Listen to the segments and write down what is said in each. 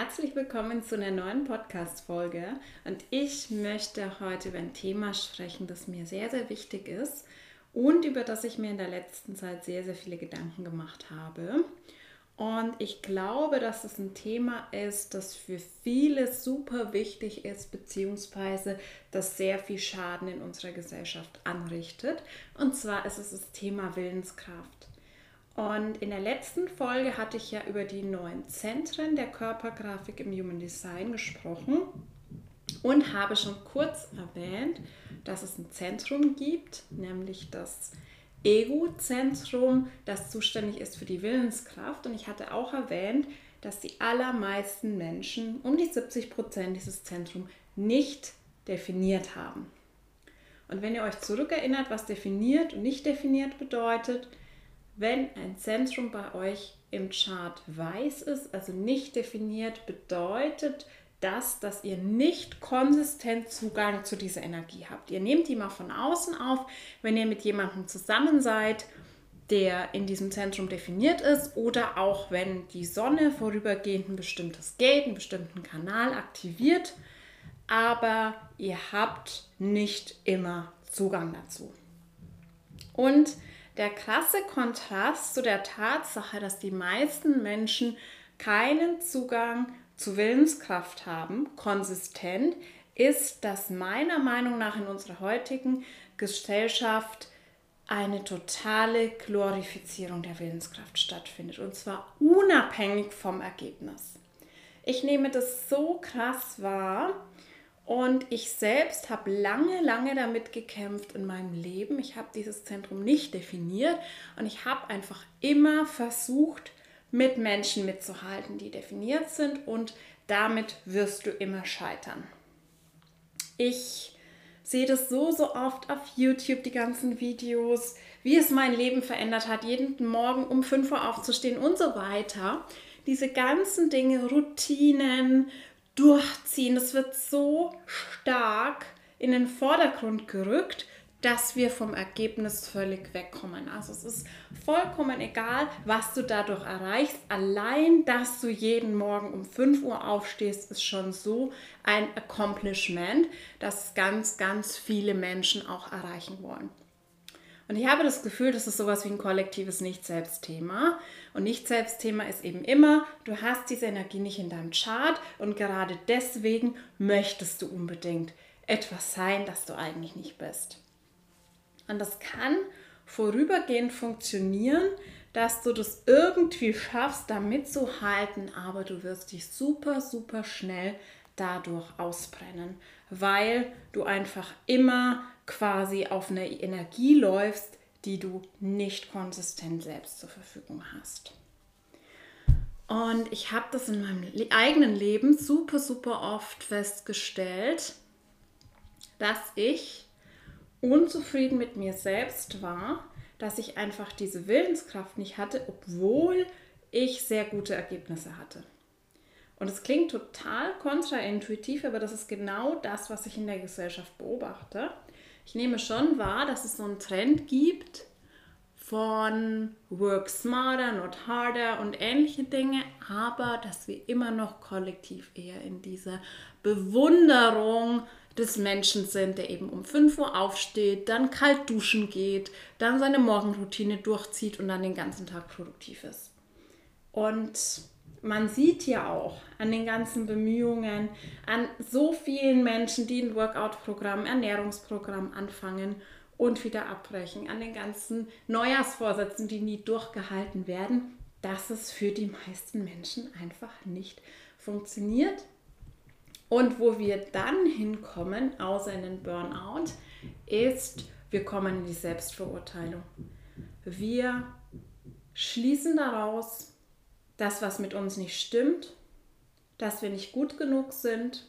Herzlich willkommen zu einer neuen Podcast-Folge und ich möchte heute über ein Thema sprechen, das mir sehr, sehr wichtig ist und über das ich mir in der letzten Zeit sehr, sehr viele Gedanken gemacht habe. Und ich glaube, dass es ein Thema ist, das für viele super wichtig ist, beziehungsweise das sehr viel Schaden in unserer Gesellschaft anrichtet. Und zwar ist es das Thema Willenskraft. Und in der letzten Folge hatte ich ja über die neuen Zentren der Körpergrafik im Human Design gesprochen und habe schon kurz erwähnt, dass es ein Zentrum gibt, nämlich das Ego-Zentrum, das zuständig ist für die Willenskraft. Und ich hatte auch erwähnt, dass die allermeisten Menschen, um die 70 Prozent, dieses Zentrum nicht definiert haben. Und wenn ihr euch zurückerinnert, was definiert und nicht definiert bedeutet, wenn ein Zentrum bei euch im Chart weiß ist, also nicht definiert, bedeutet das, dass ihr nicht konsistent Zugang zu dieser Energie habt. Ihr nehmt die mal von außen auf, wenn ihr mit jemandem zusammen seid, der in diesem Zentrum definiert ist oder auch wenn die Sonne vorübergehend ein bestimmtes Gate, einen bestimmten Kanal aktiviert, aber ihr habt nicht immer Zugang dazu. Und der krasse Kontrast zu der Tatsache, dass die meisten Menschen keinen Zugang zu Willenskraft haben, konsistent, ist, dass meiner Meinung nach in unserer heutigen Gesellschaft eine totale Glorifizierung der Willenskraft stattfindet und zwar unabhängig vom Ergebnis. Ich nehme das so krass wahr, und ich selbst habe lange, lange damit gekämpft in meinem Leben. Ich habe dieses Zentrum nicht definiert und ich habe einfach immer versucht, mit Menschen mitzuhalten, die definiert sind und damit wirst du immer scheitern. Ich sehe das so, so oft auf YouTube, die ganzen Videos, wie es mein Leben verändert hat, jeden Morgen um 5 Uhr aufzustehen und so weiter. Diese ganzen Dinge, Routinen, durchziehen. Das wird so stark in den Vordergrund gerückt, dass wir vom Ergebnis völlig wegkommen. Also es ist vollkommen egal, was du dadurch erreichst. Allein, dass du jeden Morgen um 5 Uhr aufstehst, ist schon so ein Accomplishment, das ganz, ganz viele Menschen auch erreichen wollen. Und ich habe das Gefühl, das ist sowas wie ein kollektives Nicht-Selbst-Thema. Und Nicht-Selbst-Thema ist eben immer, du hast diese Energie nicht in deinem Chart und gerade deswegen möchtest du unbedingt etwas sein, das du eigentlich nicht bist. Und das kann vorübergehend funktionieren, dass du das irgendwie schaffst, da mitzuhalten, aber du wirst dich super, super schnell dadurch ausbrennen, weil du einfach immer quasi auf eine Energie läufst, die du nicht konsistent selbst zur Verfügung hast. Und ich habe das in meinem eigenen Leben super, super oft festgestellt, dass ich unzufrieden mit mir selbst war, dass ich einfach diese Willenskraft nicht hatte, obwohl ich sehr gute Ergebnisse hatte. Und es klingt total kontraintuitiv, aber das ist genau das, was ich in der Gesellschaft beobachte ich nehme schon wahr, dass es so einen Trend gibt von Work Smarter, Not Harder und ähnliche Dinge, aber dass wir immer noch kollektiv eher in dieser Bewunderung des Menschen sind, der eben um 5 Uhr aufsteht, dann kalt duschen geht, dann seine Morgenroutine durchzieht und dann den ganzen Tag produktiv ist. Und man sieht ja auch an den ganzen Bemühungen, an so vielen Menschen, die ein Workout-Programm, Ernährungsprogramm anfangen und wieder abbrechen, an den ganzen Neujahrsvorsätzen, die nie durchgehalten werden, dass es für die meisten Menschen einfach nicht funktioniert. Und wo wir dann hinkommen, außer in den Burnout, ist, wir kommen in die Selbstverurteilung. Wir schließen daraus, das, was mit uns nicht stimmt, dass wir nicht gut genug sind,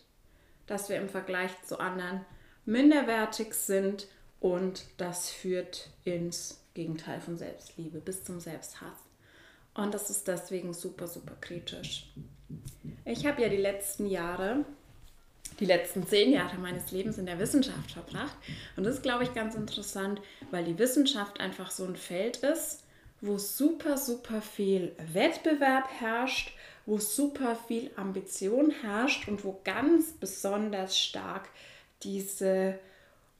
dass wir im Vergleich zu anderen minderwertig sind und das führt ins Gegenteil von Selbstliebe, bis zum Selbsthass. Und das ist deswegen super, super kritisch. Ich habe ja die letzten Jahre, die letzten zehn Jahre meines Lebens in der Wissenschaft verbracht. Und das ist, glaube ich, ganz interessant, weil die Wissenschaft einfach so ein Feld ist, wo super, super viel Wettbewerb herrscht, wo super viel Ambition herrscht und wo ganz besonders stark diese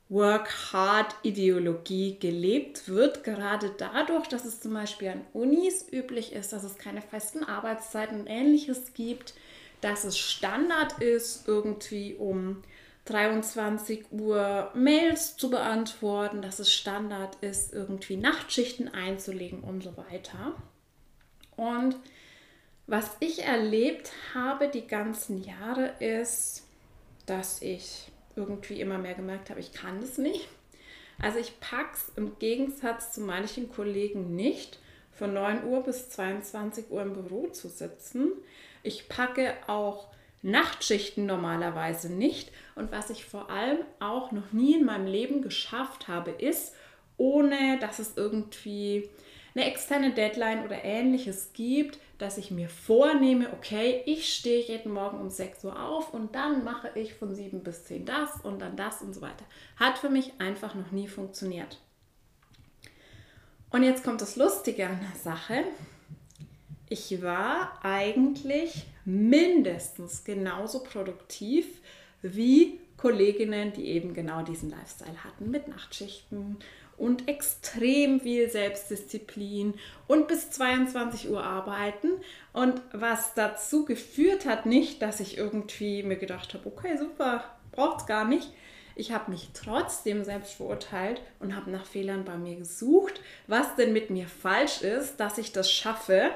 Work-Hard-Ideologie gelebt wird, gerade dadurch, dass es zum Beispiel an Unis üblich ist, dass es keine festen Arbeitszeiten und ähnliches gibt, dass es Standard ist, irgendwie um 23 Uhr Mails zu beantworten, dass es Standard ist, irgendwie Nachtschichten einzulegen und so weiter. Und was ich erlebt habe die ganzen Jahre ist, dass ich irgendwie immer mehr gemerkt habe, ich kann das nicht. Also ich packe es im Gegensatz zu manchen Kollegen nicht, von 9 Uhr bis 22 Uhr im Büro zu sitzen. Ich packe auch Nachtschichten normalerweise nicht. Und was ich vor allem auch noch nie in meinem Leben geschafft habe, ist, ohne dass es irgendwie eine externe Deadline oder ähnliches gibt, dass ich mir vornehme, okay, ich stehe jeden Morgen um 6 Uhr auf und dann mache ich von 7 bis 10 das und dann das und so weiter. Hat für mich einfach noch nie funktioniert. Und jetzt kommt das Lustige an der Sache. Ich war eigentlich mindestens genauso produktiv wie Kolleginnen, die eben genau diesen Lifestyle hatten mit Nachtschichten und extrem viel Selbstdisziplin und bis 22 Uhr arbeiten. Und was dazu geführt hat, nicht, dass ich irgendwie mir gedacht habe, okay, super, braucht es gar nicht. Ich habe mich trotzdem selbst verurteilt und habe nach Fehlern bei mir gesucht, was denn mit mir falsch ist, dass ich das schaffe,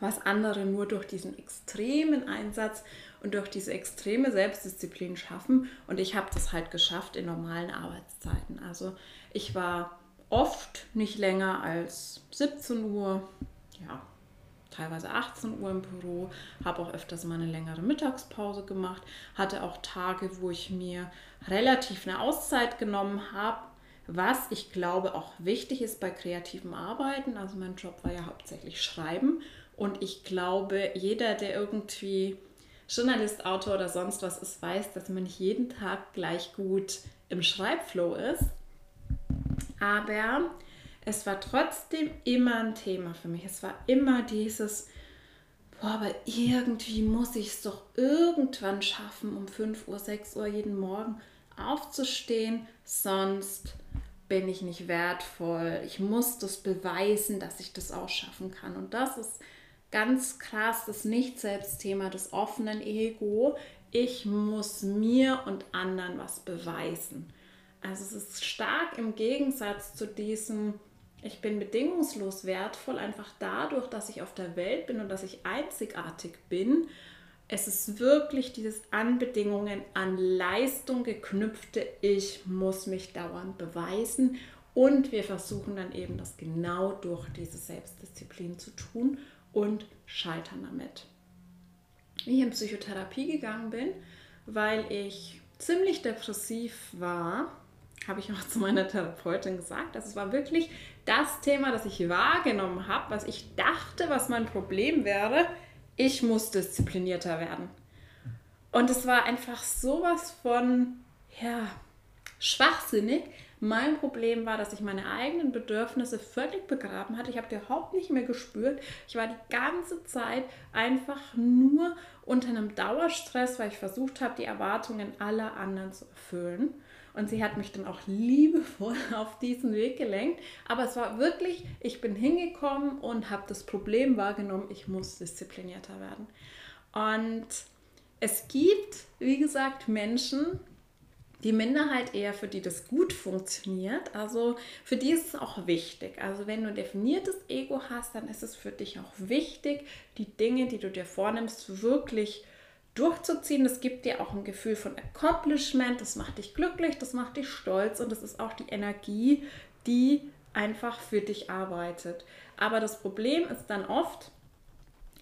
was andere nur durch diesen extremen Einsatz und durch diese extreme Selbstdisziplin schaffen. Und ich habe das halt geschafft in normalen Arbeitszeiten. Also ich war oft nicht länger als 17 Uhr, ja, teilweise 18 Uhr im Büro, habe auch öfters mal eine längere Mittagspause gemacht, hatte auch Tage, wo ich mir relativ eine Auszeit genommen habe, was ich glaube auch wichtig ist bei kreativem Arbeiten. Also mein Job war ja hauptsächlich Schreiben und ich glaube, jeder, der irgendwie Journalist, Autor oder sonst was ist, weiß, dass man nicht jeden Tag gleich gut im Schreibflow ist. Aber es war trotzdem immer ein Thema für mich. Es war immer dieses, boah, aber irgendwie muss ich es doch irgendwann schaffen, um 5 Uhr, 6 Uhr jeden Morgen aufzustehen, sonst bin ich nicht wertvoll. Ich muss das beweisen, dass ich das auch schaffen kann. Und das ist ganz krass das Nicht-Selbst-Thema des offenen Ego. Ich muss mir und anderen was beweisen. Also es ist stark im Gegensatz zu diesem, ich bin bedingungslos wertvoll, einfach dadurch, dass ich auf der Welt bin und dass ich einzigartig bin. Es ist wirklich dieses an Bedingungen, an Leistung geknüpfte, ich muss mich dauernd beweisen. Und wir versuchen dann eben das genau durch diese Selbstdisziplin zu tun und scheitern damit. Wie ich in Psychotherapie gegangen bin, weil ich ziemlich depressiv war, habe ich auch zu meiner Therapeutin gesagt. Also es war wirklich das Thema, das ich wahrgenommen habe, was ich dachte, was mein Problem wäre. Ich muss disziplinierter werden. Und es war einfach sowas von, ja, schwachsinnig, mein Problem war, dass ich meine eigenen Bedürfnisse völlig begraben hatte. Ich habe die überhaupt nicht mehr gespürt. Ich war die ganze Zeit einfach nur unter einem Dauerstress, weil ich versucht habe, die Erwartungen aller anderen zu erfüllen. Und sie hat mich dann auch liebevoll auf diesen Weg gelenkt. Aber es war wirklich, ich bin hingekommen und habe das Problem wahrgenommen, ich muss disziplinierter werden. Und es gibt, wie gesagt, Menschen, die Minderheit eher, für die das gut funktioniert. Also für die ist es auch wichtig. Also wenn du ein definiertes Ego hast, dann ist es für dich auch wichtig, die Dinge, die du dir vornimmst, wirklich durchzuziehen. Das gibt dir auch ein Gefühl von Accomplishment, das macht dich glücklich, das macht dich stolz und das ist auch die Energie, die einfach für dich arbeitet. Aber das Problem ist dann oft,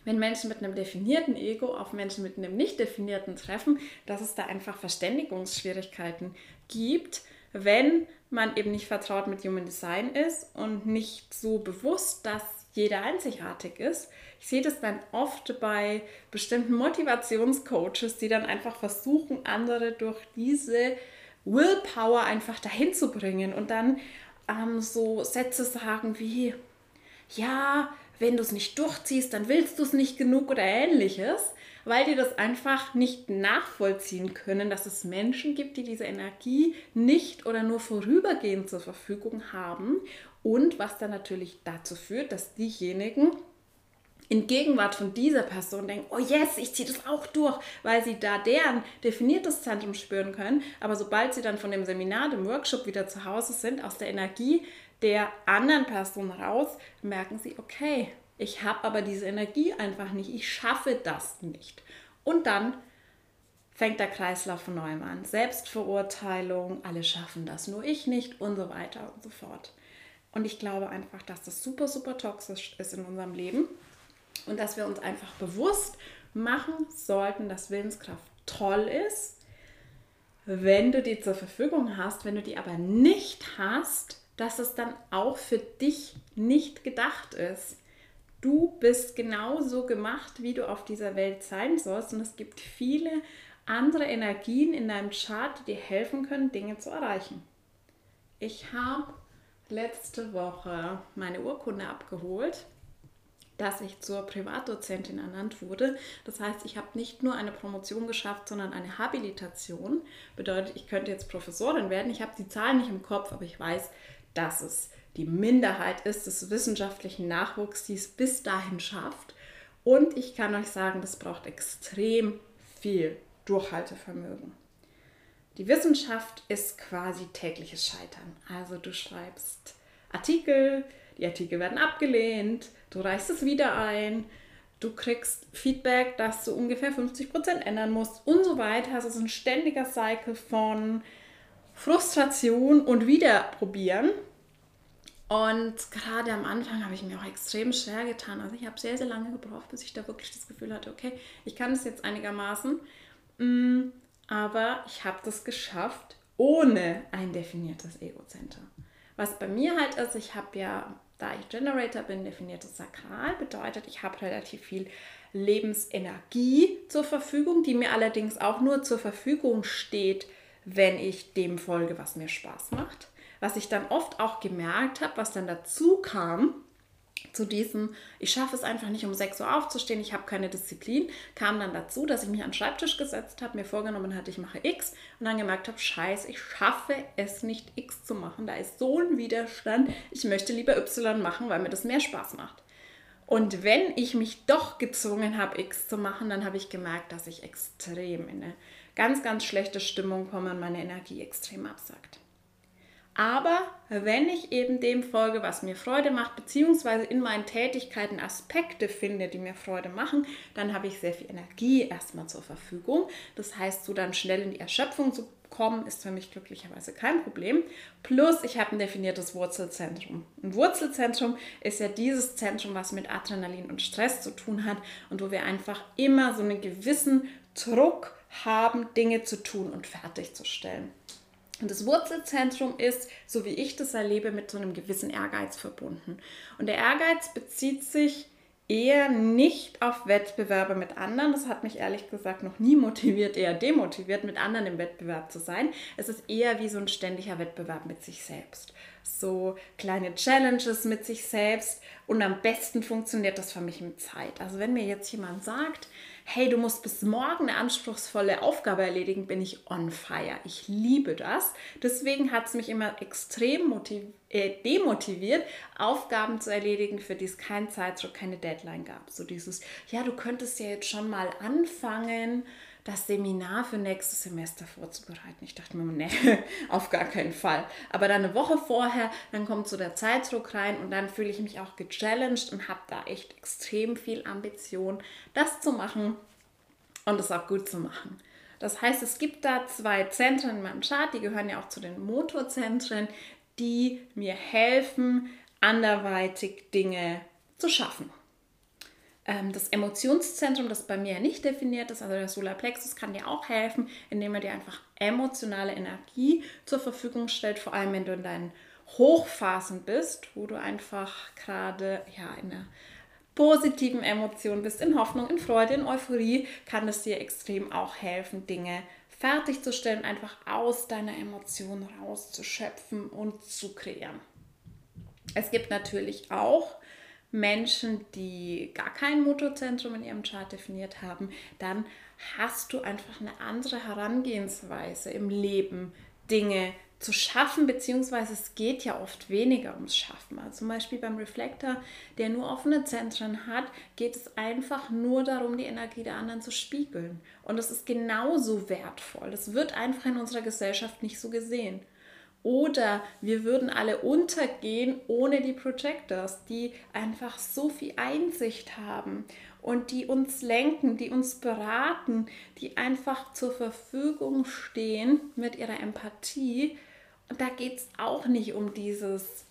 wenn Menschen mit einem definierten Ego auf Menschen mit einem nicht definierten treffen, dass es da einfach Verständigungsschwierigkeiten gibt, wenn man eben nicht vertraut mit Human Design ist und nicht so bewusst, dass jeder einzigartig ist. Ich sehe das dann oft bei bestimmten Motivationscoaches, die dann einfach versuchen, andere durch diese Willpower einfach dahin zu bringen und dann ähm, so Sätze sagen wie, ja, wenn du es nicht durchziehst, dann willst du es nicht genug oder ähnliches, weil die das einfach nicht nachvollziehen können, dass es Menschen gibt, die diese Energie nicht oder nur vorübergehend zur Verfügung haben und was dann natürlich dazu führt, dass diejenigen in Gegenwart von dieser Person denken, oh yes, ich ziehe das auch durch, weil sie da deren definiertes Zentrum spüren können. Aber sobald sie dann von dem Seminar, dem Workshop wieder zu Hause sind, aus der Energie der anderen Person raus, merken sie, okay, ich habe aber diese Energie einfach nicht, ich schaffe das nicht. Und dann fängt der Kreislauf von neuem an. Selbstverurteilung, alle schaffen das, nur ich nicht und so weiter und so fort. Und ich glaube einfach, dass das super, super toxisch ist in unserem Leben und dass wir uns einfach bewusst machen sollten, dass Willenskraft toll ist, wenn du die zur Verfügung hast, wenn du die aber nicht hast, dass es dann auch für dich nicht gedacht ist. Du bist genauso gemacht, wie du auf dieser Welt sein sollst und es gibt viele andere Energien in deinem Chart, die dir helfen können, Dinge zu erreichen. Ich habe letzte Woche meine Urkunde abgeholt dass ich zur Privatdozentin ernannt wurde. Das heißt, ich habe nicht nur eine Promotion geschafft, sondern eine Habilitation. Bedeutet, ich könnte jetzt Professorin werden. Ich habe die Zahlen nicht im Kopf, aber ich weiß, dass es die Minderheit ist des wissenschaftlichen Nachwuchs, die es bis dahin schafft. Und ich kann euch sagen, das braucht extrem viel Durchhaltevermögen. Die Wissenschaft ist quasi tägliches Scheitern. Also du schreibst Artikel, die Artikel werden abgelehnt, du reichst es wieder ein, du kriegst Feedback, dass du ungefähr 50% ändern musst und so weiter. Also es ist ein ständiger Cycle von Frustration und Wiederprobieren. Und gerade am Anfang habe ich mir auch extrem schwer getan. Also ich habe sehr, sehr lange gebraucht, bis ich da wirklich das Gefühl hatte, okay, ich kann es jetzt einigermaßen. Mm, aber ich habe das geschafft ohne ein definiertes Ego-Center. Was bei mir halt ist, ich habe ja da ich Generator bin, definiertes Sakral, bedeutet, ich habe relativ viel Lebensenergie zur Verfügung, die mir allerdings auch nur zur Verfügung steht, wenn ich dem folge, was mir Spaß macht. Was ich dann oft auch gemerkt habe, was dann dazu kam, zu diesem, ich schaffe es einfach nicht um 6 Uhr aufzustehen, ich habe keine Disziplin, kam dann dazu, dass ich mich an den Schreibtisch gesetzt habe, mir vorgenommen hatte, ich mache X und dann gemerkt habe, scheiße, ich schaffe es nicht X zu machen. Da ist so ein Widerstand, ich möchte lieber Y machen, weil mir das mehr Spaß macht. Und wenn ich mich doch gezwungen habe, X zu machen, dann habe ich gemerkt, dass ich extrem in eine ganz, ganz schlechte Stimmung komme und meine Energie extrem absackt. Aber wenn ich eben dem folge, was mir Freude macht, beziehungsweise in meinen Tätigkeiten Aspekte finde, die mir Freude machen, dann habe ich sehr viel Energie erstmal zur Verfügung. Das heißt, so dann schnell in die Erschöpfung zu kommen, ist für mich glücklicherweise kein Problem. Plus, ich habe ein definiertes Wurzelzentrum. Ein Wurzelzentrum ist ja dieses Zentrum, was mit Adrenalin und Stress zu tun hat und wo wir einfach immer so einen gewissen Druck haben, Dinge zu tun und fertigzustellen. Und das Wurzelzentrum ist, so wie ich das erlebe, mit so einem gewissen Ehrgeiz verbunden. Und der Ehrgeiz bezieht sich eher nicht auf Wettbewerbe mit anderen. Das hat mich ehrlich gesagt noch nie motiviert, eher demotiviert, mit anderen im Wettbewerb zu sein. Es ist eher wie so ein ständiger Wettbewerb mit sich selbst. So kleine Challenges mit sich selbst. Und am besten funktioniert das für mich mit Zeit. Also wenn mir jetzt jemand sagt, hey, du musst bis morgen eine anspruchsvolle Aufgabe erledigen, bin ich on fire. Ich liebe das. Deswegen hat es mich immer extrem äh, demotiviert, Aufgaben zu erledigen, für die es keinen Zeitdruck, keine Deadline gab. So dieses, ja, du könntest ja jetzt schon mal anfangen das Seminar für nächstes Semester vorzubereiten. Ich dachte mir, nee, auf gar keinen Fall. Aber dann eine Woche vorher, dann kommt so der Zeitdruck rein und dann fühle ich mich auch gechallenged und habe da echt extrem viel Ambition, das zu machen und es auch gut zu machen. Das heißt, es gibt da zwei Zentren in meinem Chart, die gehören ja auch zu den Motorzentren, die mir helfen, anderweitig Dinge zu schaffen. Ähm, das Emotionszentrum, das bei mir nicht definiert ist, also der Solarplexus, kann dir auch helfen, indem er dir einfach emotionale Energie zur Verfügung stellt, vor allem wenn du in deinen Hochphasen bist, wo du einfach gerade ja, in einer positiven Emotion bist, in Hoffnung, in Freude, in Euphorie, kann es dir extrem auch helfen, Dinge fertigzustellen, einfach aus deiner Emotion rauszuschöpfen und zu kreieren. Es gibt natürlich auch Menschen, die gar kein Motorzentrum in ihrem Chart definiert haben, dann hast du einfach eine andere Herangehensweise im Leben, Dinge zu schaffen, beziehungsweise es geht ja oft weniger ums Schaffen. Also zum Beispiel beim Reflektor, der nur offene Zentren hat, geht es einfach nur darum, die Energie der anderen zu spiegeln. Und das ist genauso wertvoll. Das wird einfach in unserer Gesellschaft nicht so gesehen. Oder wir würden alle untergehen ohne die Projectors, die einfach so viel Einsicht haben und die uns lenken, die uns beraten, die einfach zur Verfügung stehen mit ihrer Empathie. Und da geht es auch nicht um dieses,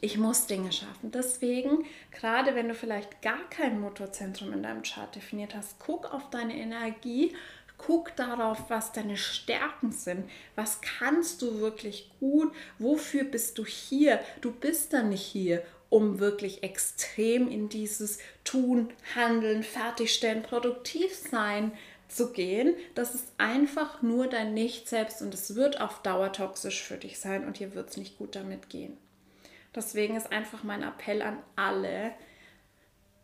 ich muss Dinge schaffen. Deswegen, gerade wenn du vielleicht gar kein Motorzentrum in deinem Chart definiert hast, guck auf deine Energie Guck darauf, was deine Stärken sind. Was kannst du wirklich gut? Wofür bist du hier? Du bist dann nicht hier, um wirklich extrem in dieses Tun, Handeln, Fertigstellen, produktiv sein zu gehen. Das ist einfach nur dein Nicht-Selbst und es wird auf Dauer toxisch für dich sein und dir wird es nicht gut damit gehen. Deswegen ist einfach mein Appell an alle,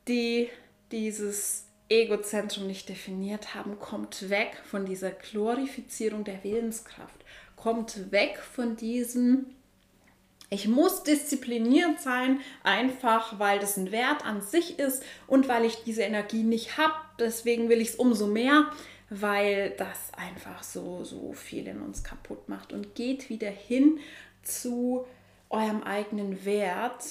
die dieses Egozentrum nicht definiert haben, kommt weg von dieser Glorifizierung der Willenskraft, kommt weg von diesem, ich muss diszipliniert sein, einfach weil das ein Wert an sich ist und weil ich diese Energie nicht habe. Deswegen will ich es umso mehr, weil das einfach so, so viel in uns kaputt macht und geht wieder hin zu eurem eigenen Wert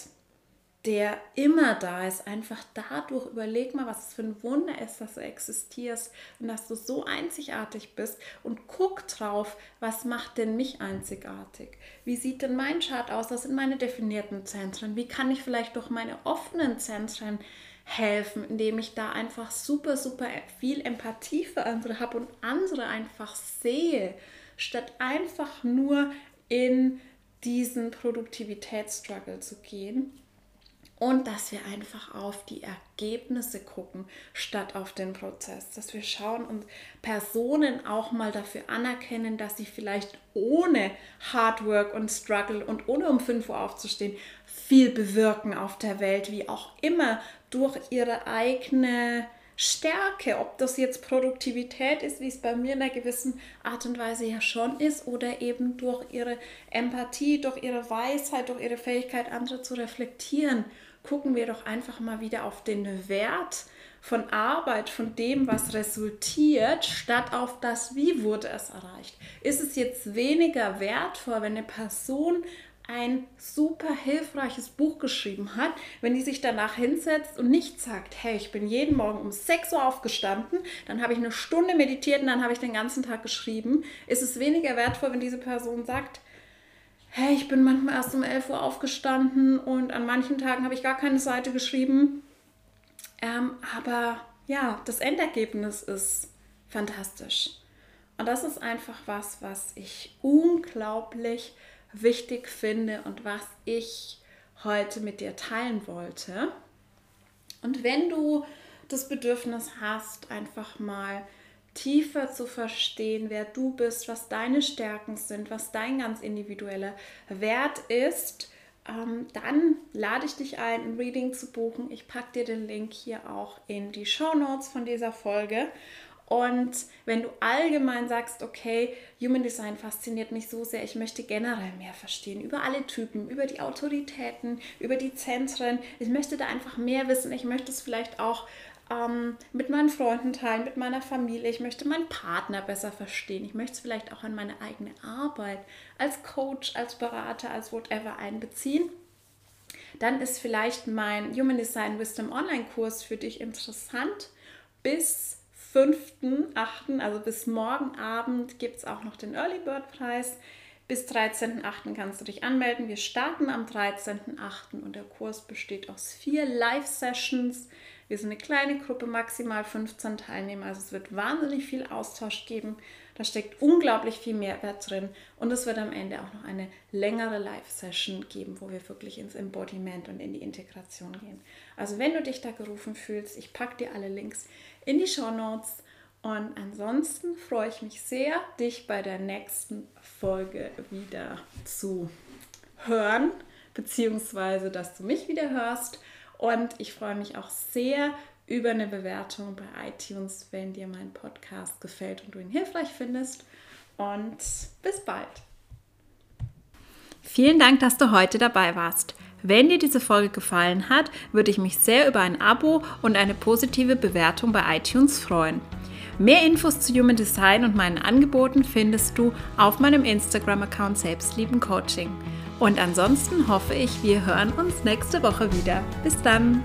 der immer da ist. Einfach dadurch überleg mal, was es für ein Wunder ist, dass du existierst und dass du so einzigartig bist und guck drauf, was macht denn mich einzigartig? Wie sieht denn mein Chart aus? Was sind meine definierten Zentren? Wie kann ich vielleicht durch meine offenen Zentren helfen, indem ich da einfach super, super viel Empathie für andere habe und andere einfach sehe, statt einfach nur in diesen Produktivitätsstruggle zu gehen und dass wir einfach auf die Ergebnisse gucken, statt auf den Prozess. Dass wir schauen und Personen auch mal dafür anerkennen, dass sie vielleicht ohne Hard Work und Struggle und ohne um 5 Uhr aufzustehen viel bewirken auf der Welt, wie auch immer durch ihre eigene Stärke, ob das jetzt Produktivität ist, wie es bei mir in einer gewissen Art und Weise ja schon ist, oder eben durch ihre Empathie, durch ihre Weisheit, durch ihre Fähigkeit, andere zu reflektieren gucken wir doch einfach mal wieder auf den Wert von Arbeit, von dem, was resultiert, statt auf das, wie wurde es erreicht. Ist es jetzt weniger wertvoll, wenn eine Person ein super hilfreiches Buch geschrieben hat, wenn die sich danach hinsetzt und nicht sagt, hey, ich bin jeden Morgen um 6 Uhr aufgestanden, dann habe ich eine Stunde meditiert und dann habe ich den ganzen Tag geschrieben, ist es weniger wertvoll, wenn diese Person sagt, hey, ich bin manchmal erst um 11 Uhr aufgestanden und an manchen Tagen habe ich gar keine Seite geschrieben. Ähm, aber ja, das Endergebnis ist fantastisch. Und das ist einfach was, was ich unglaublich wichtig finde und was ich heute mit dir teilen wollte. Und wenn du das Bedürfnis hast, einfach mal tiefer zu verstehen, wer du bist, was deine Stärken sind, was dein ganz individueller Wert ist, ähm, dann lade ich dich ein, ein Reading zu buchen. Ich packe dir den Link hier auch in die Show Notes von dieser Folge. Und wenn du allgemein sagst, okay, Human Design fasziniert mich so sehr, ich möchte generell mehr verstehen über alle Typen, über die Autoritäten, über die Zentren, ich möchte da einfach mehr wissen, ich möchte es vielleicht auch ähm, mit meinen Freunden teilen, mit meiner Familie. Ich möchte meinen Partner besser verstehen. Ich möchte es vielleicht auch in meine eigene Arbeit als Coach, als Berater, als whatever einbeziehen. Dann ist vielleicht mein Human Design Wisdom Online-Kurs für dich interessant. Bis 5.8., also bis morgen Abend, gibt es auch noch den Early Bird Preis. Bis 13.8. kannst du dich anmelden. Wir starten am 13.8. und der Kurs besteht aus vier Live-Sessions Wir sind eine kleine Gruppe, maximal 15 Teilnehmer. Also es wird wahnsinnig viel Austausch geben. Da steckt unglaublich viel Mehrwert drin. Und es wird am Ende auch noch eine längere Live-Session geben, wo wir wirklich ins Embodiment und in die Integration gehen. Also wenn du dich da gerufen fühlst, ich packe dir alle Links in die Show Notes. Und ansonsten freue ich mich sehr, dich bei der nächsten Folge wieder zu hören, beziehungsweise dass du mich wieder hörst. Und ich freue mich auch sehr über eine Bewertung bei iTunes, wenn dir mein Podcast gefällt und du ihn hilfreich findest. Und bis bald. Vielen Dank, dass du heute dabei warst. Wenn dir diese Folge gefallen hat, würde ich mich sehr über ein Abo und eine positive Bewertung bei iTunes freuen. Mehr Infos zu Human Design und meinen Angeboten findest du auf meinem Instagram-Account Selbstlieben Coaching. Und ansonsten hoffe ich, wir hören uns nächste Woche wieder. Bis dann!